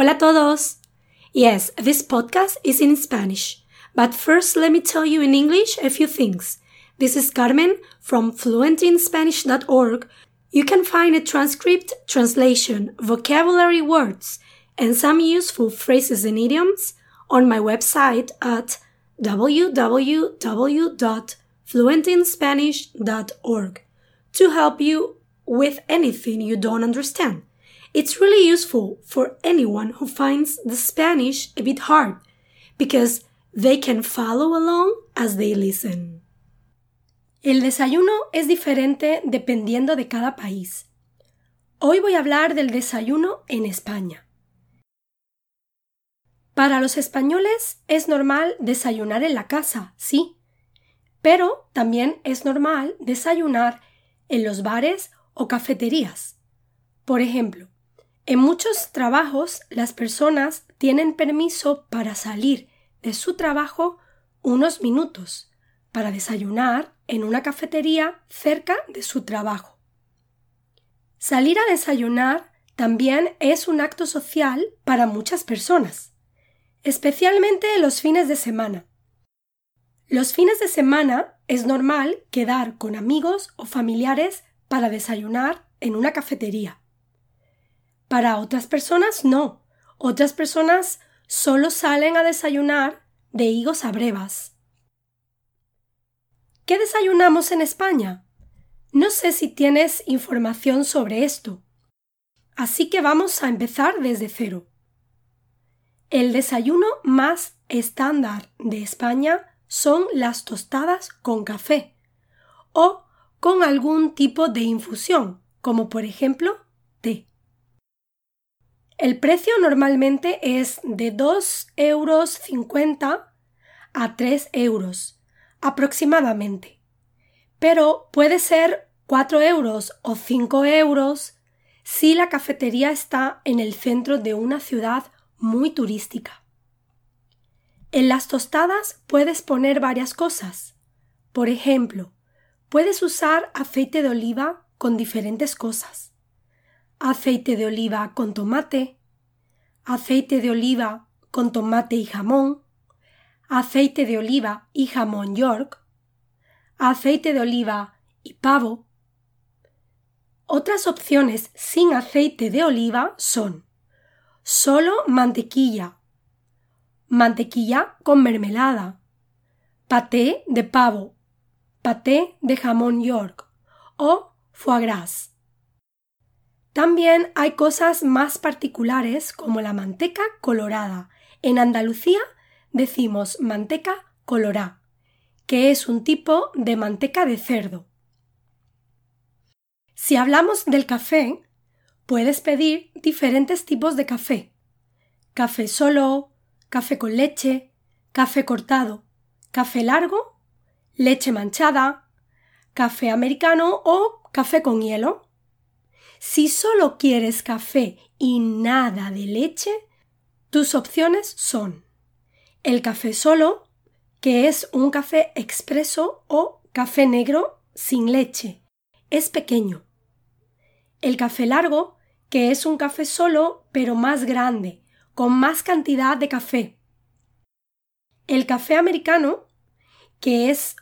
Hola todos! Yes, this podcast is in Spanish. But first, let me tell you in English a few things. This is Carmen from fluentinspanish.org. You can find a transcript, translation, vocabulary words, and some useful phrases and idioms on my website at www.fluentinspanish.org to help you with anything you don't understand. It's really useful for anyone who finds the Spanish a bit hard because they can follow along as they listen. El desayuno es diferente dependiendo de cada país. Hoy voy a hablar del desayuno en España. Para los españoles es normal desayunar en la casa, sí, pero también es normal desayunar en los bares o cafeterías. Por ejemplo, en muchos trabajos las personas tienen permiso para salir de su trabajo unos minutos para desayunar en una cafetería cerca de su trabajo. Salir a desayunar también es un acto social para muchas personas, especialmente los fines de semana. Los fines de semana es normal quedar con amigos o familiares para desayunar en una cafetería. Para otras personas no. Otras personas solo salen a desayunar de higos a brevas. ¿Qué desayunamos en España? No sé si tienes información sobre esto. Así que vamos a empezar desde cero. El desayuno más estándar de España son las tostadas con café o con algún tipo de infusión, como por ejemplo té. El precio normalmente es de 2,50 euros a 3 euros aproximadamente, pero puede ser 4 euros o 5 euros si la cafetería está en el centro de una ciudad muy turística. En las tostadas puedes poner varias cosas. Por ejemplo, puedes usar aceite de oliva con diferentes cosas aceite de oliva con tomate, aceite de oliva con tomate y jamón, aceite de oliva y jamón York, aceite de oliva y pavo. Otras opciones sin aceite de oliva son solo mantequilla, mantequilla con mermelada, paté de pavo, paté de jamón York o foie gras. También hay cosas más particulares como la manteca colorada. En Andalucía decimos manteca colorá, que es un tipo de manteca de cerdo. Si hablamos del café, puedes pedir diferentes tipos de café. Café solo, café con leche, café cortado, café largo, leche manchada, café americano o café con hielo. Si solo quieres café y nada de leche, tus opciones son el café solo, que es un café expreso o café negro sin leche. Es pequeño. El café largo, que es un café solo pero más grande, con más cantidad de café. El café americano, que es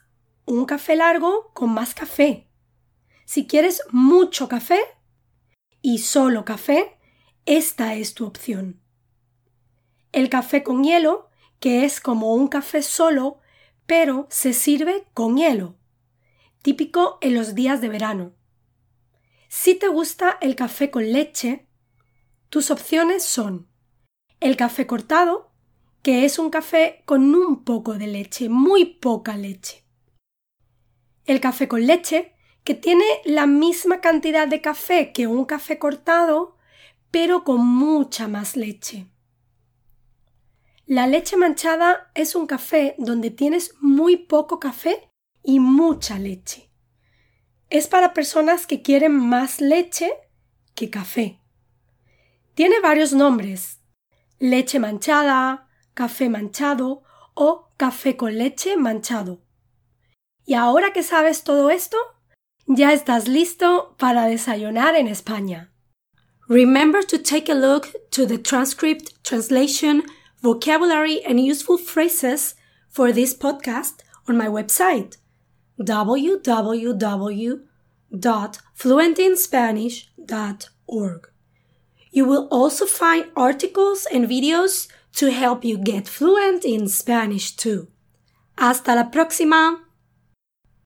un café largo con más café. Si quieres mucho café, y solo café, esta es tu opción. El café con hielo, que es como un café solo, pero se sirve con hielo, típico en los días de verano. Si te gusta el café con leche, tus opciones son el café cortado, que es un café con un poco de leche, muy poca leche. El café con leche, que tiene la misma cantidad de café que un café cortado, pero con mucha más leche. La leche manchada es un café donde tienes muy poco café y mucha leche. Es para personas que quieren más leche que café. Tiene varios nombres. Leche manchada, café manchado o café con leche manchado. Y ahora que sabes todo esto, ya estás listo para desayunar en España. Remember to take a look to the transcript, translation, vocabulary, and useful phrases for this podcast on my website www.fluentinspanish.org. You will also find articles and videos to help you get fluent in Spanish too. Hasta la próxima!